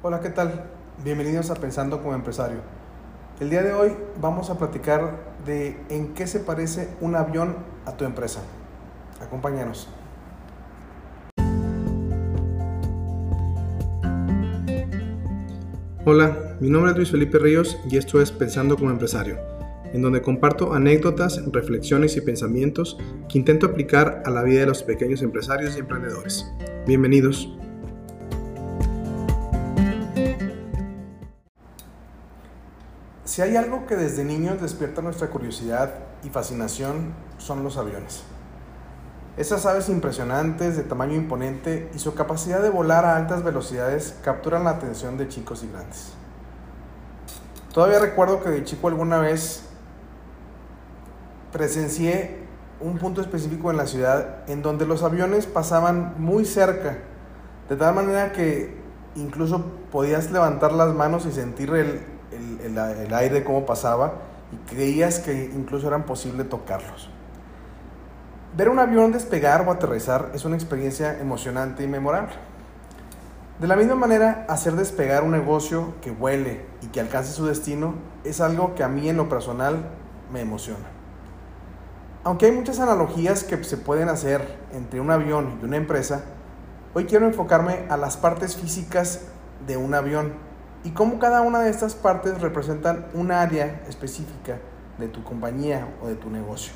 Hola, ¿qué tal? Bienvenidos a Pensando como Empresario. El día de hoy vamos a platicar de en qué se parece un avión a tu empresa. Acompáñanos. Hola, mi nombre es Luis Felipe Ríos y esto es Pensando como Empresario, en donde comparto anécdotas, reflexiones y pensamientos que intento aplicar a la vida de los pequeños empresarios y emprendedores. Bienvenidos. Si hay algo que desde niños despierta nuestra curiosidad y fascinación son los aviones. Esas aves impresionantes de tamaño imponente y su capacidad de volar a altas velocidades capturan la atención de chicos y grandes. Todavía recuerdo que de chico alguna vez presencié un punto específico en la ciudad en donde los aviones pasaban muy cerca, de tal manera que incluso podías levantar las manos y sentir el, el, el, aire cómo pasaba y creías que incluso eran posible tocarlos. Ver un avión despegar o aterrizar es una experiencia emocionante y memorable. De la misma manera, hacer despegar un negocio que vuele y que alcance su destino es algo que a mí en lo personal me emociona. Aunque hay muchas analogías que se pueden hacer entre un avión y una empresa, hoy quiero enfocarme a las partes físicas de un avión y cómo cada una de estas partes representan un área específica de tu compañía o de tu negocio.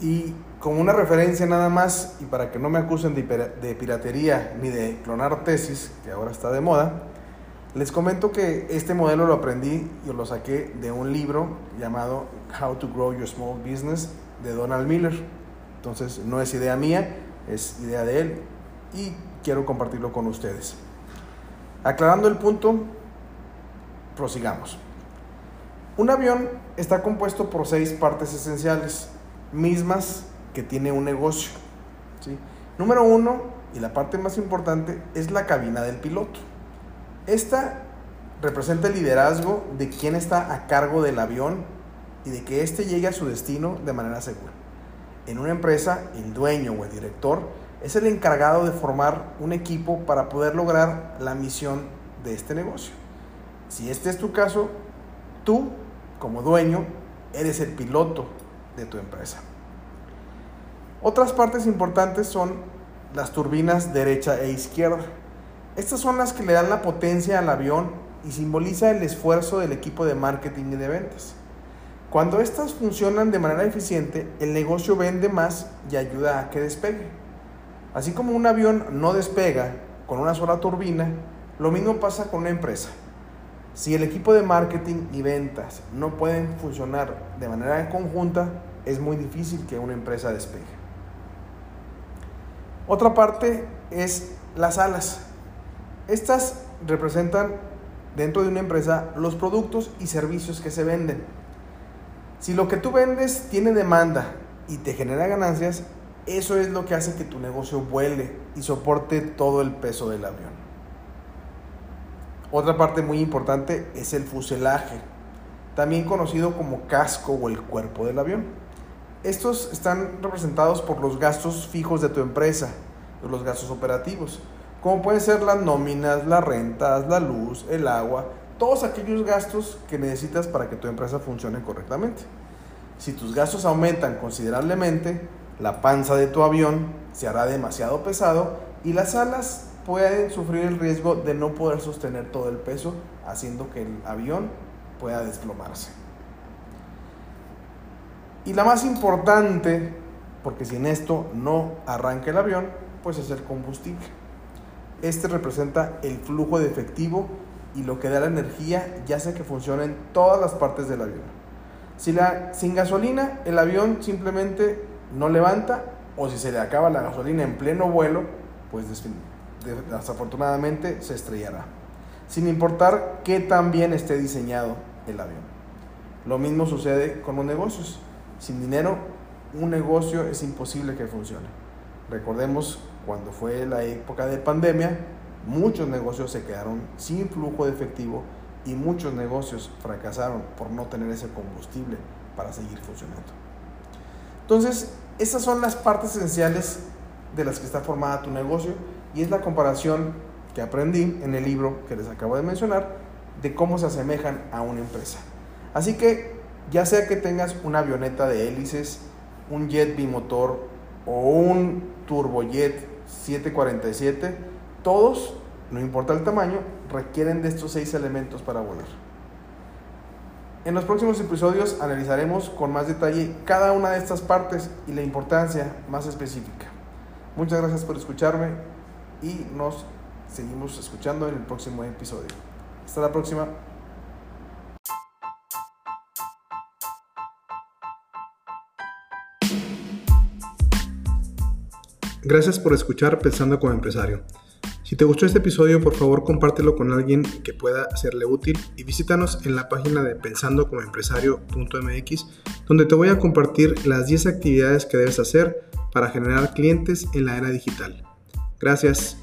Y como una referencia nada más, y para que no me acusen de, piratería ni de clonar tesis, que ahora está de moda, les comento que este modelo lo aprendí y lo saqué de un libro llamado How to Grow Your Small Business de Donald Miller. Entonces no es idea mía, es idea de él y quiero compartirlo con ustedes. Aclarando el punto, prosigamos. Un avión está compuesto por seis partes esenciales mismas que tiene un negocio. ¿sí? Número uno, y la parte más importante, es la cabina del piloto. Esta representa el liderazgo de quien está a cargo del avión y de que éste llegue a su destino de manera segura. En una empresa, el dueño o el director es el encargado de formar un equipo para poder lograr la misión de este negocio. Si este es tu caso, tú, como dueño, eres el piloto de tu empresa. Otras partes importantes son las turbinas derecha e izquierda. Estas son las que le dan la potencia al avión y simboliza el esfuerzo del equipo de marketing y de ventas. Cuando estas funcionan de manera eficiente, el negocio vende más y ayuda a que despegue. Así como un avión no despega con una sola turbina, lo mismo pasa con una empresa. Si el equipo de marketing y ventas no pueden funcionar de manera conjunta, es muy difícil que una empresa despegue. Otra parte es las alas. Estas representan dentro de una empresa los productos y servicios que se venden. Si lo que tú vendes tiene demanda y te genera ganancias, eso es lo que hace que tu negocio vuele y soporte todo el peso del avión. Otra parte muy importante es el fuselaje, también conocido como casco o el cuerpo del avión. Estos están representados por los gastos fijos de tu empresa, los gastos operativos, como pueden ser las nóminas, las rentas, la luz, el agua, todos aquellos gastos que necesitas para que tu empresa funcione correctamente. Si tus gastos aumentan considerablemente, la panza de tu avión se hará demasiado pesado y las alas pueden sufrir el riesgo de no poder sostener todo el peso, haciendo que el avión pueda desplomarse. Y la más importante, porque sin esto no arranca el avión, pues es el combustible. Este representa el flujo de efectivo y lo que da la energía ya sea que funcione en todas las partes del avión. Si la, sin gasolina el avión simplemente no levanta o si se le acaba la gasolina en pleno vuelo, pues desafortunadamente se estrellará, sin importar qué tan bien esté diseñado el avión. Lo mismo sucede con los negocios. Sin dinero, un negocio es imposible que funcione. Recordemos cuando fue la época de pandemia, muchos negocios se quedaron sin flujo de efectivo y muchos negocios fracasaron por no tener ese combustible para seguir funcionando. Entonces, esas son las partes esenciales de las que está formada tu negocio y es la comparación que aprendí en el libro que les acabo de mencionar de cómo se asemejan a una empresa. Así que ya sea que tengas una avioneta de hélices, un jet bimotor o un turbojet 747, todos, no importa el tamaño, requieren de estos seis elementos para volar. En los próximos episodios analizaremos con más detalle cada una de estas partes y la importancia más específica. Muchas gracias por escucharme y nos seguimos escuchando en el próximo episodio. Hasta la próxima. Gracias por escuchar Pensando como empresario. Si te gustó este episodio, por favor compártelo con alguien que pueda serle útil y visítanos en la página de pensandocomoempresario.mx donde te voy a compartir las 10 actividades que debes hacer para generar clientes en la era digital. Gracias.